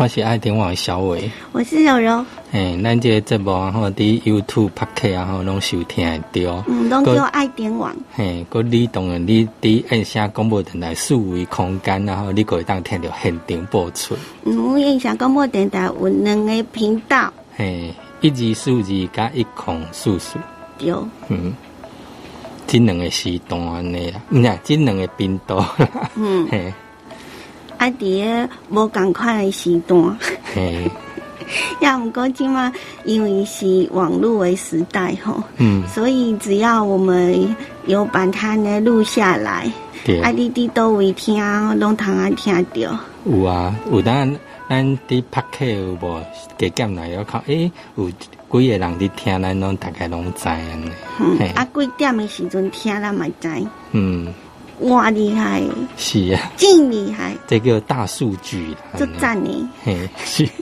我是爱点网小伟，我是小柔。嘿，咱这个节目啊，吼，伫 YouTube 拍客啊，吼，拢收听得到。嗯，拢叫爱点网。嘿，佮你当然你伫按下广播电台四维空间，然后你可以当听到现场播出。嗯，按下广播电台有两个频道。嘿，一二四二加一空四四。对。嗯，这两个时段安尼啦，唔呀，这两个频道。嗯。嘿。啊！伫个无共款的时段，要毋过即嘛，因为是网络的时代吼，嗯，所以只要我们有把它呢录下来，啊，你伫倒位听，拢通啊听着。有啊，有当咱伫拍客有无？加减来要看，诶，有几个人伫听，咱拢大概拢知安尼。嗯，啊，几点的时阵听，咱嘛知。嗯。哇，厉害！是啊，真厉害！这个大数据，就赞你。嘿，是。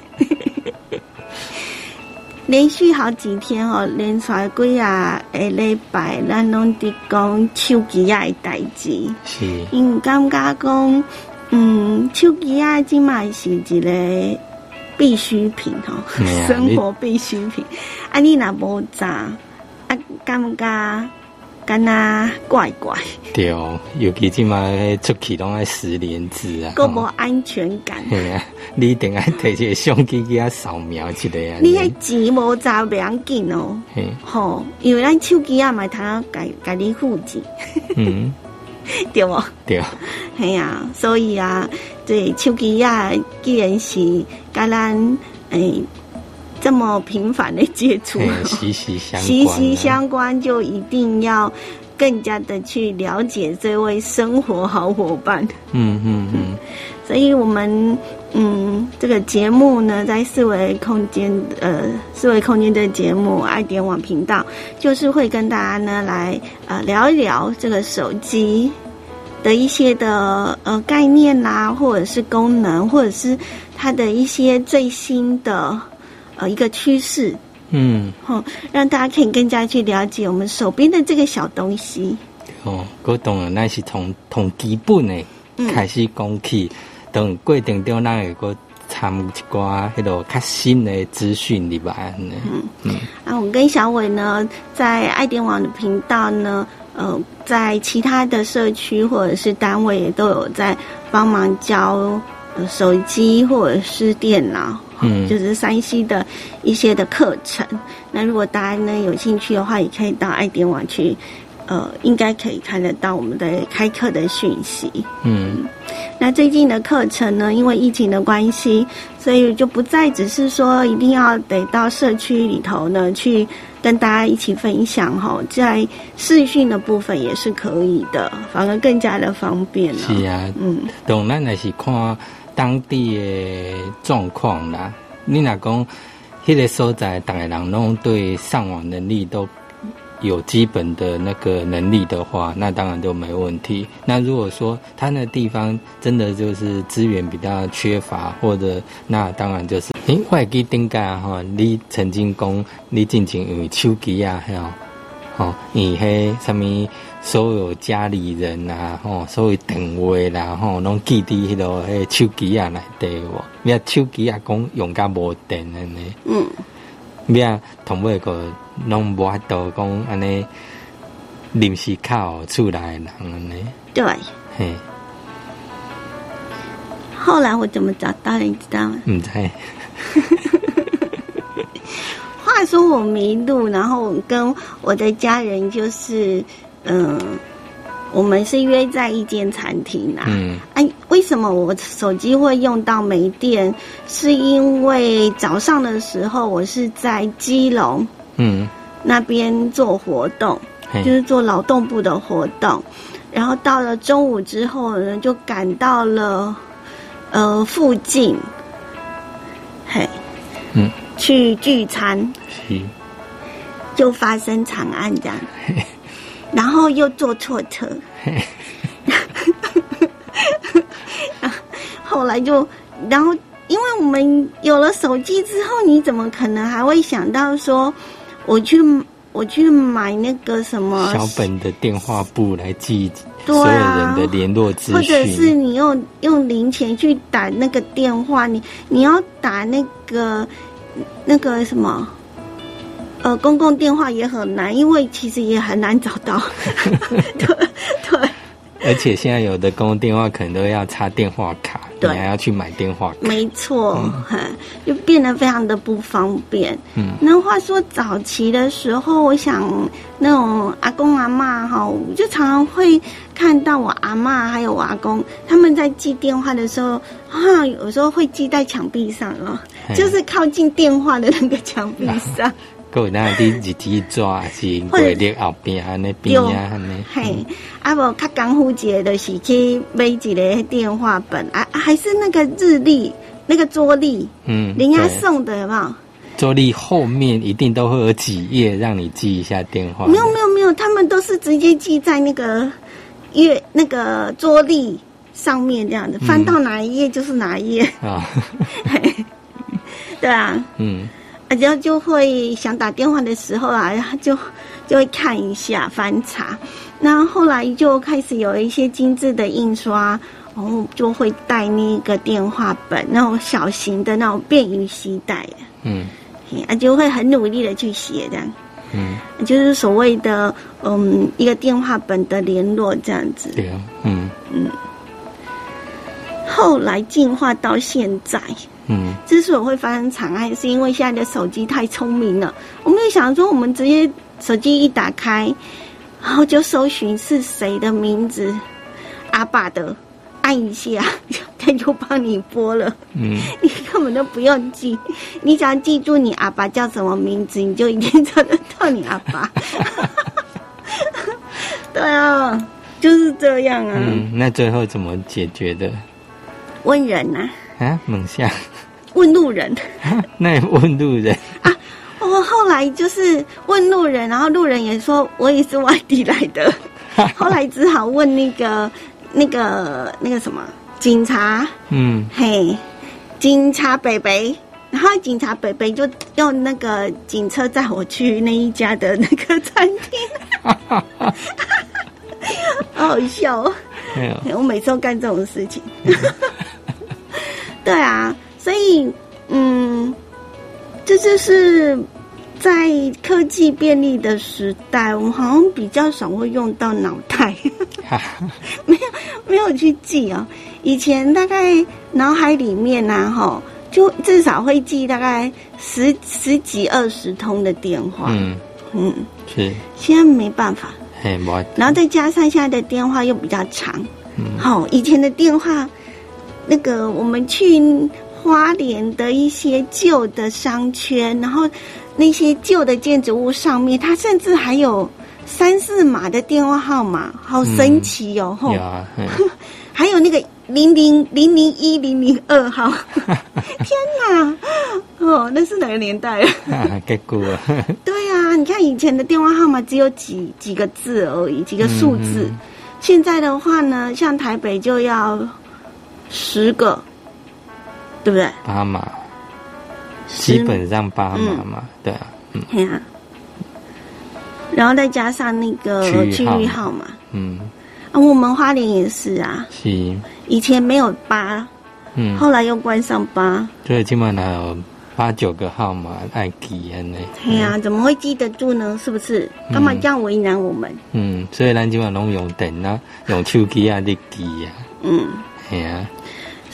连续好几天哦，连续几啊个礼拜，咱拢伫讲手机啊的代志。是。因感觉讲，嗯，手机啊，即卖是一个必需品吼，生活必需品。啊，你若无咋，啊，感觉？干呐，怪怪。对哦，尤其即嘛出去拢爱十连字啊，够无安全感。你一定爱摕一个相机给他扫描一下啊。你迄钱无砸袂要紧哦。吼，因为咱手机啊，买通改改你户籍。嗯，对无？对。系啊，所以啊，这手机啊，既然是甲咱诶。这么频繁的接触，息息相息息相关，就一定要更加的去了解这位生活好伙伴。嗯嗯嗯，所以我们嗯这个节目呢，在四维空间呃四维空间的节目爱点网频道，就是会跟大家呢来呃聊一聊这个手机的一些的呃概念啦，或者是功能，或者是它的一些最新的。呃，一个趋势，嗯，好，让大家可以更加去了解我们手边的这个小东西。哦，我懂了，那是从从基本的开始讲起，等过程中咱会个参一寡迄个较新的资讯里吧。嗯嗯，啊，我跟小伟呢，在爱电网的频道呢，呃，在其他的社区或者是单位也都有在帮忙教手机或者是电脑。嗯，就是山西的一些的课程。那如果大家呢有兴趣的话，也可以到爱点网去，呃，应该可以看得到我们的开课的讯息。嗯，那最近的课程呢，因为疫情的关系，所以就不再只是说一定要得到社区里头呢去跟大家一起分享哈，在视讯的部分也是可以的，反而更加的方便了。是啊，嗯，当然也是看。当地的状况啦，你若讲，迄个所在，大概人拢对上网能力都有基本的那个能力的话，那当然就没问题。那如果说他那地方真的就是资源比较缺乏，或者那当然就是，诶，外机顶盖哈，你曾经讲你进前用手机啊，还有，哦，你迄什么？所有家里人啊，吼，所有电话啦，吼，拢记伫迄个迄手机啊内底无？你啊手机啊讲用甲无电安尼，嗯，你啊同尾个拢无法度讲安尼临时靠厝内人安尼。对，嘿。后来我怎么找到你知道吗？唔知。话说我迷路，然后跟我的家人就是。嗯，我们是约在一间餐厅啊。嗯，哎，为什么我手机会用到没电？是因为早上的时候我是在基隆，嗯，那边做活动，就是做劳动部的活动。然后到了中午之后呢，就赶到了呃附近，嘿，嗯，去聚餐，是，就发生惨案这样。然后又坐错车，后来就，然后因为我们有了手机之后，你怎么可能还会想到说，我去我去买那个什么小本的电话簿来记所有啊人的联络资或者是。你用用零钱去打那个电话，你你要打那个那个什么，呃，公共电话也很难，因为其实也很难找到。对对而且现在有的公共电话可能都要插电话卡，你对还要去买电话卡。没错，嘿就变得非常的不方便。嗯，那话说早期的时候，我想那种阿公阿妈哈，我就常常会看到我阿妈还有我阿公他们在记电话的时候，啊，有时候会记在墙壁上哦，就是靠近电话的那个墙壁上。还 有那啲日子抓是或者柜列后边安尼边啊安尼。嘿，啊无较功夫节就是去买一个电话本啊，还是那个日历，那个桌历，嗯，人家对送的有没有？桌历后面一定都会有几页让你记一下电话。没有没有没有，他们都是直接记在那个月那个桌历上面这样子，翻到哪一页就是哪一页。啊，对啊，嗯然后就会想打电话的时候啊，就就会看一下翻查，那后来就开始有一些精致的印刷。然后就会带那个电话本，那种小型的那种便于携带。的，嗯啊，就会很努力的去写这样，嗯，就是所谓的嗯一个电话本的联络这样子。对啊，嗯。嗯后来进化到现在，嗯之所以会发生惨案，是因为现在的手机太聪明了。我们就想说，我们直接手机一打开，然后就搜寻是谁的名字，阿爸的，按一下，他 就帮你拨了，嗯，你根本都不用记，你只要记住你阿爸叫什么名字，你就一定找得到你阿爸。对啊，就是这样啊，嗯，那最后怎么解决的？问人呐、啊，猛象，问路人。那也问路人。啊，我后来就是问路人，然后路人也说我也是外地来的，后来只好问那个那个那个什么警察，嗯。嘿，警察北北，然后警察北北就用那个警车载我去那一家的那个餐厅，好好笑哦。我每次都干这种事情。对啊，所以嗯，这就是在科技便利的时代，我们好像比较少会用到脑袋，没有，没有去记哦。以前大概脑海里面呐、哈，就至少会记大概十十几二十通的电话。嗯，嗯，是，现在没办法。嘿，我，然后再加上现在的电话又比较长，嗯。好、以前的电话，那个我们去花莲的一些旧的商圈，然后那些旧的建筑物上面，它甚至还有三四码的电话号码，好神奇哦！吼、有啊，还有那个零零零零一零零二号，天哪！哦，那是哪个年代了？啊，结果，对啊，你看以前的电话号码只有几几个字而已，几个数字。嗯现在的话呢，像台北就要十个，对不对？八码，基本上八码嘛，对啊，嗯。对啊。然后再加上那个区区域号码嗯，啊，我们花莲也是啊，是，以前没有八，嗯，后来又关上八，所以基本上有八九个号码爱记安尼，哎呀、怎么会记得住呢？是不是？干嘛这样为难我们？嗯，所以咱基本上拢用电脑、用手机啊伫记啊，嗯。系啊，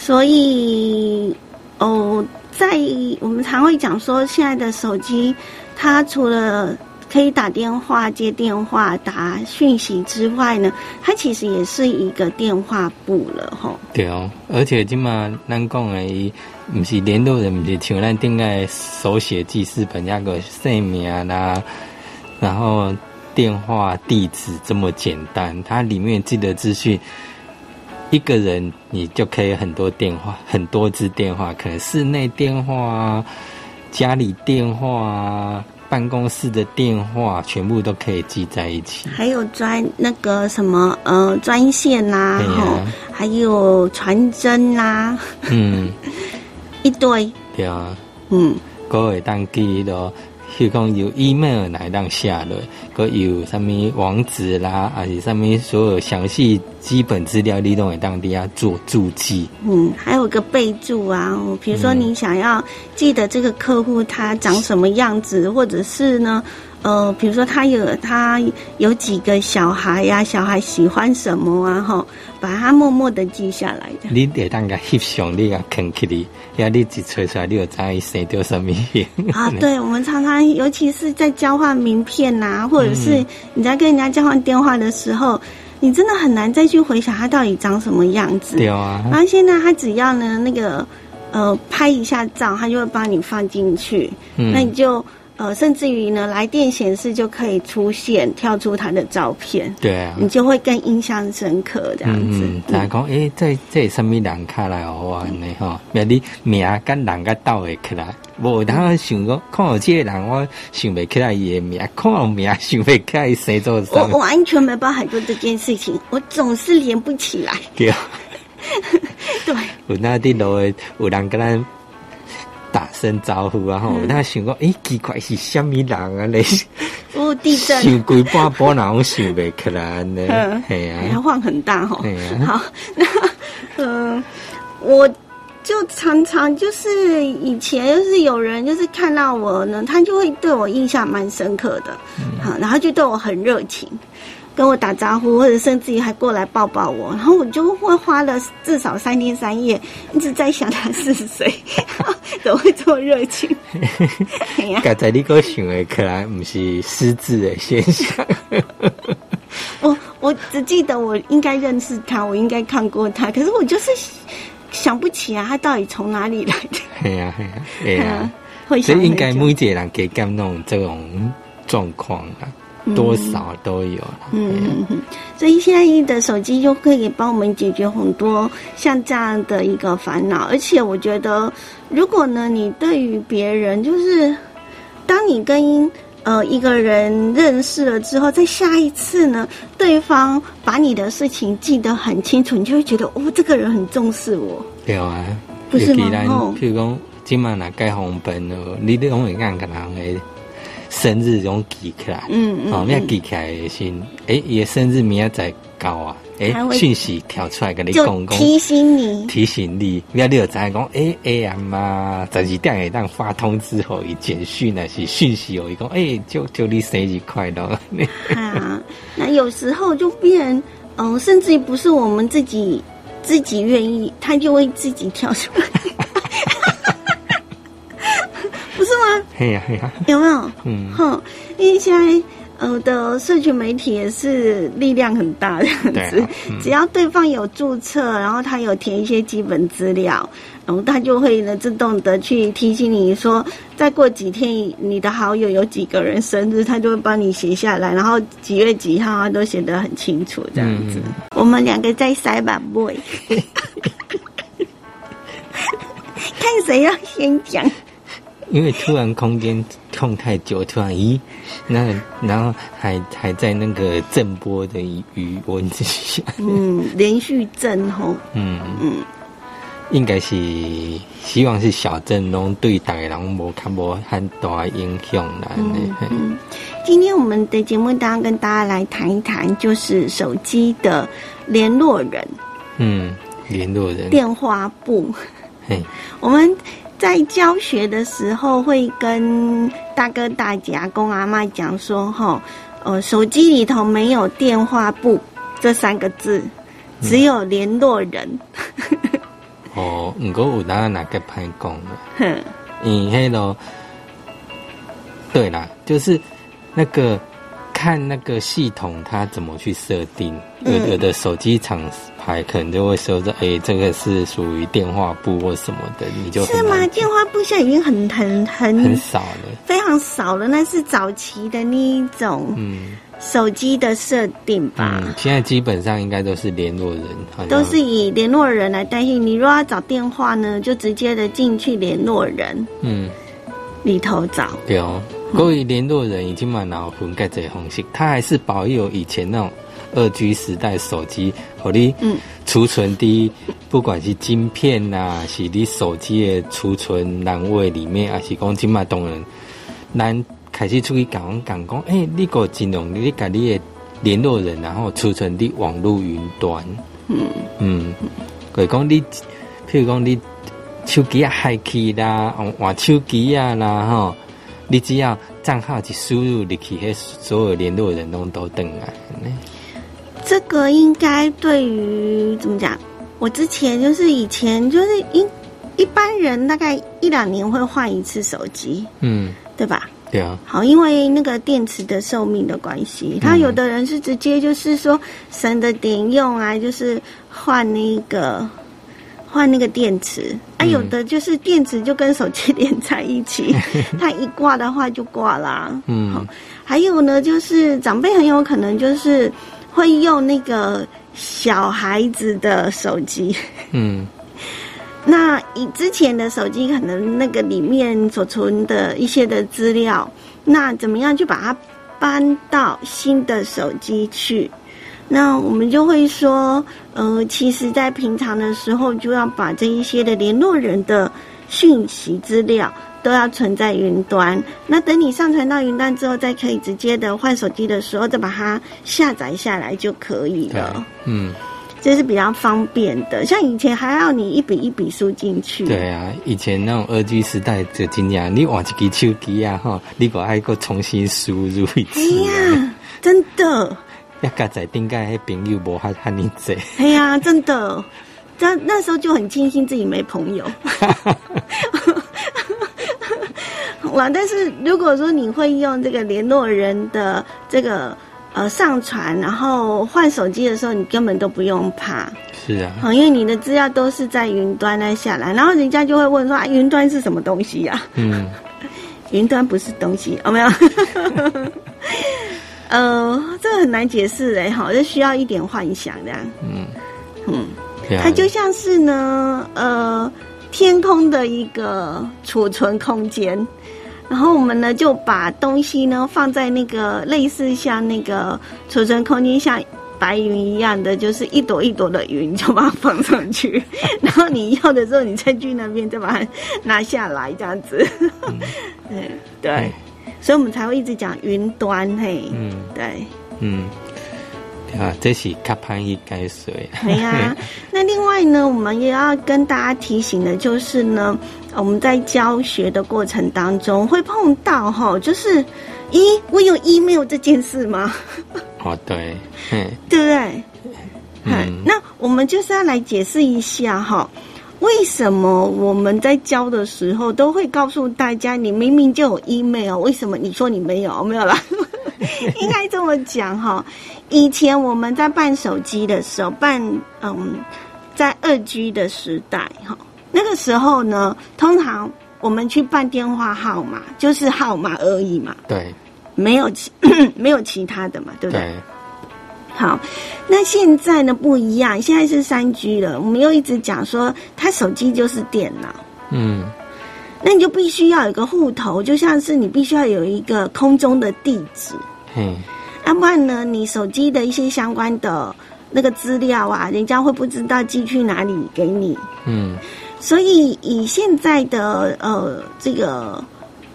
所以，哦，在我们常会讲说，现在的手机，它除了可以打电话、接电话、打讯息之外呢，它其实也是一个电话簿了，吼。对哦，而且即嘛咱讲的伊，毋是联络人，毋是像咱顶个手写记事本那个姓名啦，然后电话地址这么简单，它里面记的资讯。一个人你就可以很多电话，很多支电话，可能室内电话啊、家里电话啊、办公室的电话，全部都可以记在一起。还有专那个什么呃专线啦、对啊吼，还有传真啦、嗯，一堆，对啊。嗯，各位当记咯，譬如讲有 email 来当下落，佮有什么网址啦，还是什么所有详细基本资料，你都会当地下做注记。嗯，还有个备注啊，比如说你想要记得这个客户他长什么样子，或者是呢？呃，比如说他有他有几个小孩呀，小孩喜欢什么啊？哈，把它默默的记下来。你得当个翕相，你啊肯起你，呀，你一吹出来，你就知道生掉什么啊？对，我们常常，尤其是在交换名片呐，或者是你在跟人家交换电话的时候，你真的很难再去回想他到底长什么样子。对啊。然后现在他只要呢，那个呃拍一下照，他就会帮你放进去，那你就。呃，甚至于呢，来电显示就可以出现跳出他的照片，对啊，你就会更印象深刻这样子。他讲，哎，这这什么人卡来好玩的哈？别你名跟人个倒会起来，无当想讲，看到这个人，我想不起来伊的名，看到名想不起来谁做啥。我完全没办法做这件事情，我总是连不起来。对，对，有那地路有人跟咱。打声招呼啊！吼，他想讲，诶，奇怪是虾米人啊？你哦，地震，想鬼半波人我想袂起来呢。系啊，还晃很大吼。好，那嗯，我就常常就是以前就是有人就是看到我呢，他就会对我印象蛮深刻的，好，然后就对我很热情。跟我打招呼，或者甚至于还过来抱抱我，然后我就会花了至少三天三夜一直在想他是谁，怎么会这么热情？刚才你个想的可能不是失智的现象。我我只记得我应该认识他，我应该看过他，可是我就是想不起来他到底从哪里来的。对呀，对呀，所以应该每一个人给感动这种状况啊。多少都有，嗯，所以现在的手机就可以帮我们解决很多像这样的一个烦恼。而且我觉得，如果呢，你对于别人，就是当你跟呃一个人认识了之后，在下一次呢，对方把你的事情记得很清楚，你就会觉得哦，这个人很重视我。对啊，不是吗？譬如讲，今晚来盖红本哦，你都永远干个人诶。生日用记起来，嗯嗯，哦，你要记起来先，哎，也生日明仔再搞啊，哎，讯息跳出来跟你讲讲，提醒你，提醒你，你要你有在讲，哎哎呀妈，十二点会当发通知后，一简讯那是讯息有一个，哎，就就你生日快乐。啊，那有时候就变，嗯，甚至于不是我们自己自己愿意，他就会自己跳出来。嘿呀嘿呀，有没有？嗯，哼，因为现在呃的社群媒体也是力量很大的样子，只要对方有注册，然后他有填一些基本资料，然后他就会呢自动的去提醒你说，再过几天你的好友有几个人生日，他就会帮你写下来，然后几月几号啊都写得很清楚，这样子。我们两个在塞吧，boy，看谁要先讲。因为突然空间空太久，突然咦，那然后还还在那个震波的余温之下，嗯，连续震吼，嗯。嗯，应该是希望是小震动对大人无看无很大影响啦。嗯，今天我们的节目当中跟大家来谈一谈，就是手机的联络人，嗯，联络人。电话簿，嘿，我们。在教学的时候，会跟大哥大姐、阿公阿妈讲说：“哈，呃，手机里头没有电话簿这三个字，只有联络人。”哦，不过有哪哪个拍讲的？哼，嗯，嘿咯，对啦，就是那个。看那个系统它怎么去设定，有有的手机厂牌可能就会说这，哎，这个是属于电话簿或什么的，你就是吗？电话簿现在已经很很很很少了，非常少了。那是早期的那一种，嗯，手机的设定吧。现在基本上应该都是联络人，都是以联络人来代替。你如果要找电话呢，就直接的进去联络人，嗯，里头找。对哦。各位联络人已经蛮脑混盖这方式，他还是保有以前那种二 G 时代手机，和你储存的，不管是晶片呐，是你手机的储存栏位里面，还是讲今麦当然，咱开始出去讲讲讲，哎、你个尽量你把你的联络人，然后储存伫网络云端。嗯。嗯，就是讲你，譬如讲你手机啊害去啦，换换手机啊啦吼，你只要账号一输入你去，迄所有联络人拢都登来呢。这个应该对于怎么讲？我之前就是以前就是一一般人大概一两年会换一次手机，嗯，对吧？对啊，好，因为那个电池的寿命的关系，他有的人是直接就是说省着点用啊，就是换那个换那个电池啊，嗯有的就是电池就跟手机连在一起，它一挂的话就挂啦。嗯还有呢，就是长辈很有可能就是会用那个小孩子的手机。嗯 那以之前的手机，可能那个里面所存的一些的资料，那怎么样去把它搬到新的手机去？那我们就会说，呃，其实，在平常的时候，就要把这一些的联络人的讯息资料都要存在云端。那等你上传到云端之后，再可以直接的换手机的时候，再把它下载下来就可以了。，嗯，这是比较方便的。像以前还要你一笔一笔输进去，对啊，以前那种二 G 时代就真样，你换一支手机啊哈，你个还个重新输入一哎次哎，呀，真的，要加在顶界迄朋友无遐遐尼济。哎呀，真的，那那时候就很庆幸自己没朋友。哇！但是如果说你会用这个联络人的这个呃上传，然后换手机的时候，你根本都不用怕，是啊，好，因为你的资料都是在云端那下来，然后人家就会问说啊，云端是什么东西呀、嗯 云端不是东西，有、没有？呃，这个很难解释哎，好，这需要一点幻想这样。嗯嗯，它就像是呢，呃，天空的一个储存空间。然后我们呢就把东西呢放在那个类似像那个储存空间，像白云一样的，就是一朵一朵的云，就把它放上去。然后你要的时候，你再去那边再把它拿下来，这样子。对 对，所以我们才会一直讲云端嘿。嗯对，嗯，啊，这是较歹去解说啊。对呀、那另外呢，我们也要跟大家提醒的，就是呢，呃我们在教学的过程当中会碰到哈，就是，咦，我有 email 这件事吗？哦，对，嘿，对不对？嗯嗯，那我们就是要来解释一下哈，为什么我们在教的时候都会告诉大家，你明明就有 email，为什么你说你没有？没有啦，应该这么讲哈。以前我们在办手机的时候，办嗯，在二 G 的时代哈，那个时候呢，通常我们去办电话号码，就是号码而已嘛，对没有其 没有其他的嘛，对不对？对，好，那现在呢不一样，现在是三 G 了，我们又一直讲说，它手机就是电脑，嗯。那你就必须要有一个户头，就像是你必须要有一个空中的地址，嗯，要不然呢，你手机的一些相关的那个资料啊，人家会不知道寄去哪里给你。嗯。所以以现在的呃这个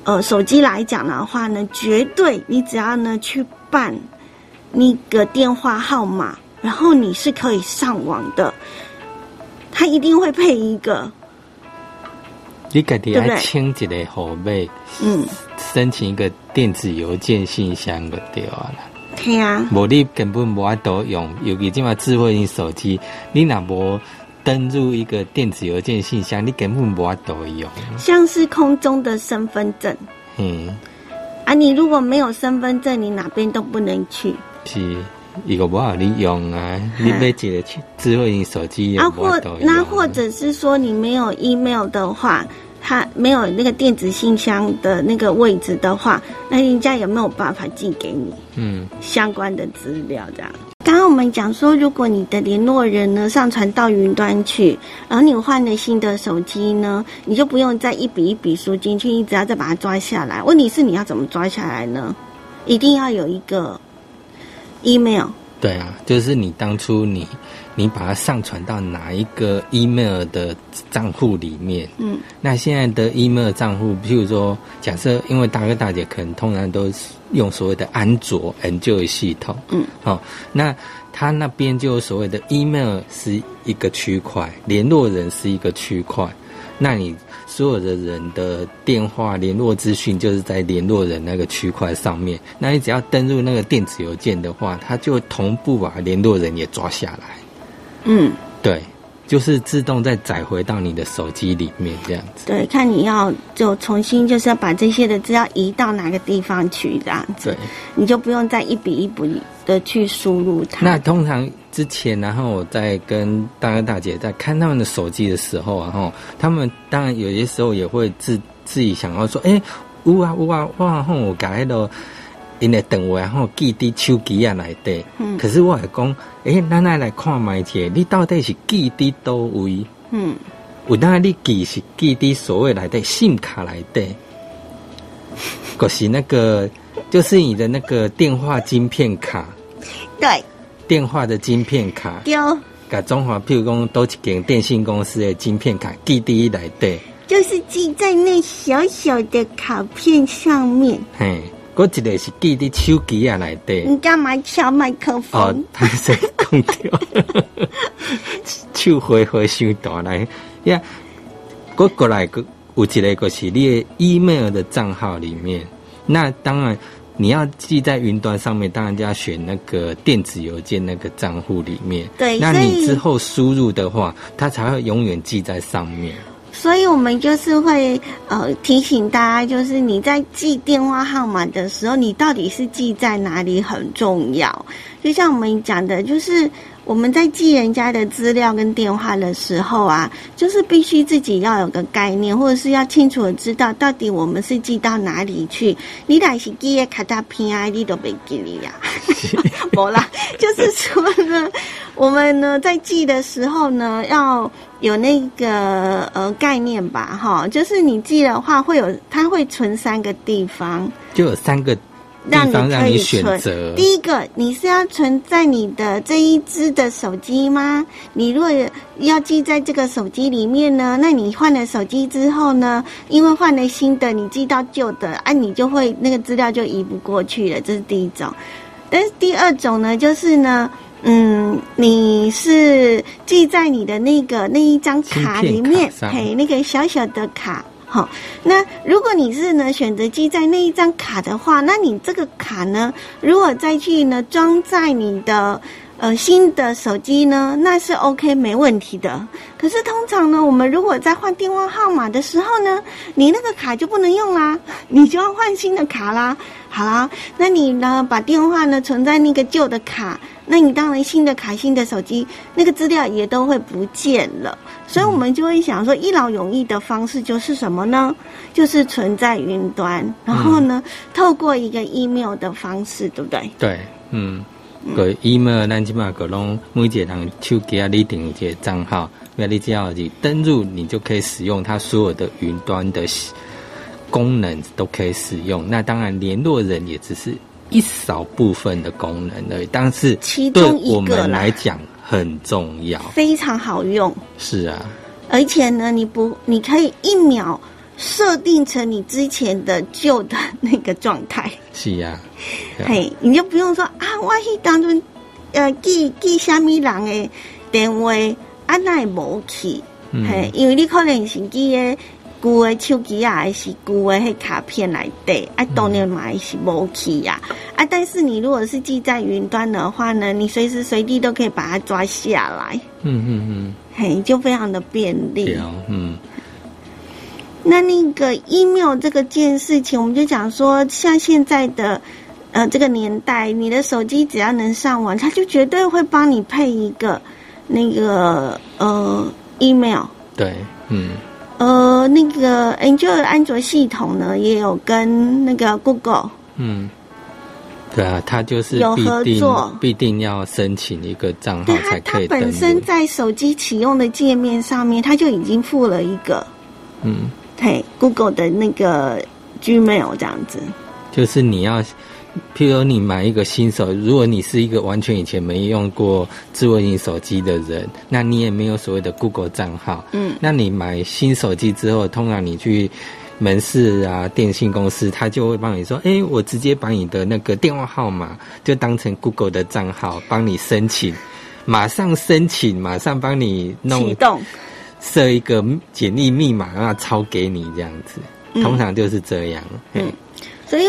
呃手机来讲的话呢，绝对你只要呢去办那个电话号码，然后你是可以上网的，它一定会配一个你家己对不对要清一个号码，嗯，申请一个电子邮件信箱就对啊啦。对啊，无你根本无法度用，尤其即马智慧型手机，你若无登入一个电子邮件信箱，你根本无法度用。像是空中的身份证。嗯，啊，你如果没有身份证，你哪边都不能去是一个无法你用啊，你买一个智慧型手机啊，或。那或者是说你没有 email 的话，它没有那个电子信箱的那个位置的话，那人家有没有办法寄给你嗯相关的资料？这样。刚刚我们讲说，如果你的联络人呢上传到云端去，然后你换了新的手机呢，你就不用再一笔一笔输进去，你只要再把它抓下来。问题是你要怎么抓下来呢？一定要有一个 email。对啊，就是你当初你你把它上传到哪一个 email 的账户里面。嗯，那现在的 email 账户，譬如说，假设因为大哥大姐可能通常都是用所谓的安卓 Android 系统，嗯，好、那他那边就有所谓的 email 是一个区块，联络人是一个区块，那你所有的人的电话联络资讯就是在联络人那个区块上面。那你只要登入那个电子邮件的话，它就同步把联络人也抓下来。嗯，对，就是自动再载回到你的手机里面这样子。对，看你要就重新就是要把这些的资料移到哪个地方去，这样子对，，你就不用再一笔一笔的去输入它。那通常之前，然后我在跟大哥大姐在看他们的手机的时候啊，哈，他们当然有些时候也会自自己想要说，哎、呜啊呜啊，我吼有甲迄个因的电话吼记伫手机啊内底。嗯可是我会讲，哎、咱来来看卖者，你到底是记伫倒位？嗯，有当你记是记伫所谓内底 SIM 卡内底，就是那个就是你的那个电话晶片卡。对，电话的晶片卡，丢甲中华，譬如讲，都一间电信公司的晶片卡记第一来底，就是记在那小小的卡片上面。嘿，嗰一个是记伫手机啊内底。你干嘛敲麦克风哦风？，他 是讲掉，手挥挥伤大来呀。过过来个有一个就是你的 email 的账号里面，那当然你要记在云端上面，当然就要选那个电子邮件那个账户里面。对那你之后输入的话，它才会永远记在上面。所以我们就是会呃提醒大家，就是你在记电话号码的时候，你到底是记在哪里很重要。就像我们讲的，就是我们在记人家的资料跟电话的时候啊，就是必须自己要有个概念，或者是要清楚的知道到底我们是寄到哪里去。你若是记的卡大片啊，你都没记哩呀。没啦，就是说呢，我们呢在记的时候呢，要有那个呃概念吧，哈，就是你记的话会有，它会存三个地方，就有三个地让你可以选存。择。第一个，你是要存在你的这一只的手机吗？你如果要记在这个手机里面呢，那你换了手机之后呢，因为换了新的，你记到旧的，啊，你就会那个资料就移不过去了，这是第一种。但是第二种呢，就是呢，嗯，你是记在你的那个那一张卡里面嘿，那个小小的卡。好，那如果你是呢选择记在那一张卡的话，那你这个卡呢，如果再去呢装在你的呃新的手机呢，那是 OK 没问题的。可是通常呢，我们如果在换电话号码的时候呢，你那个卡就不能用啦，你就要换新的卡啦。好啦，那你呢把电话呢存在那个旧的卡，那你当然新的卡、新的手机那个资料也都会不见了。所以我们就会想说，一劳永逸的方式就是什么呢？就是存在云端，然后呢，透过一个 email 的方式，对不对？对，嗯，个 email 咱即马个拢每一个人手机啊，你定有一个账号，那你只要是登入，你就可以使用它所有的云端的功能都可以使用。那当然，联络人也只是一少部分的功能而已，但是其对中一我们个来讲很重要。非常好用，是啊，而且呢，你不，你可以一秒设定成你之前的旧的那个状态。是啊，嘿，你就不用说啊，我去当中呃记记虾米人的电话，啊那无去，嗯。嘿，因为你可能是记的旧的手机啊，还是旧的迄卡片来底，啊当然嘛还是无去呀、啊，但是你如果是记在云端的话呢，你随时随地都可以把它抓下来，嗯嗯嗯。嘿，就非常的便嗯，利。嗯。那那个 email 这个件事情，我们就讲说，像现在的呃这个年代，你的手机只要能上网，它就绝对会帮你配一个那个呃 email。对，嗯呃，那个 Android 安卓系统呢，也有跟那个 Google 嗯。对啊，它就是有合作必定要申请一个账号才可以本身。在手机启用的界面上面，它就已经附了一个嗯，嘿 Google 的那个 Gmail 这样子。就是你要譬如你买一个新手，如果你是一个完全以前没用过智慧型手机的人，那你也没有所谓的 Google 账号，嗯，那你买新手机之后，通常你去门市啊、电信公司，他就会帮你说，哎，我直接把你的那个电话号码就当成 Google 的账号，帮你申请，马上申请，马上帮你弄启动，设一个简历密码，让他抄给你这样子，通常就是这样，嗯。所以，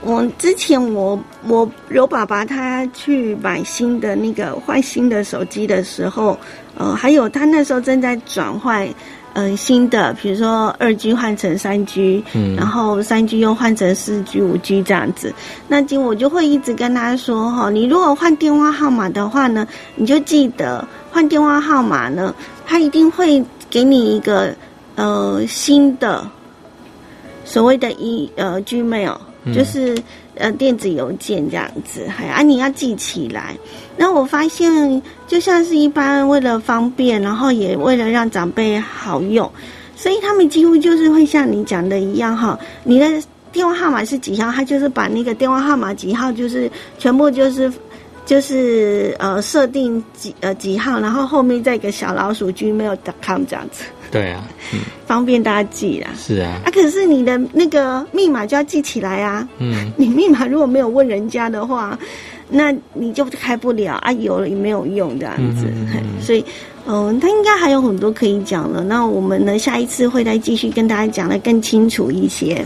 我之前我我有爸爸他去买新的那个换新的手机的时候，呃，还有他那时候正在转换，嗯，新的，比如说二 G 换成三 G，嗯，然后三 G 又换成四 G、五 G 这样子。那今我就会一直跟他说，哈，你如果换电话号码的话呢，你就记得换电话号码呢，他一定会给你一个呃新的。所谓的一呃 Gmail 就是呃电子邮件这样子，还啊你要记起来。那我发现就像是一般为了方便，然后也为了让长辈好用，所以他们几乎就是会像你讲的一样哈，你的电话号码是几号，他就是把那个电话号码几号就是全部就是就是呃设定几呃几号，然后后面再一个小老鼠 Gmail.com 这样子。对啊，嗯，方便大家记啦。是啊，啊，可是你的那个密码就要记起来啊。嗯，你密码如果没有问人家的话，那你就开不了啊，有了也没有用这样子。所以，嗯，他应该还有很多可以讲了。那我们呢，下一次会再继续跟大家讲的更清楚一些。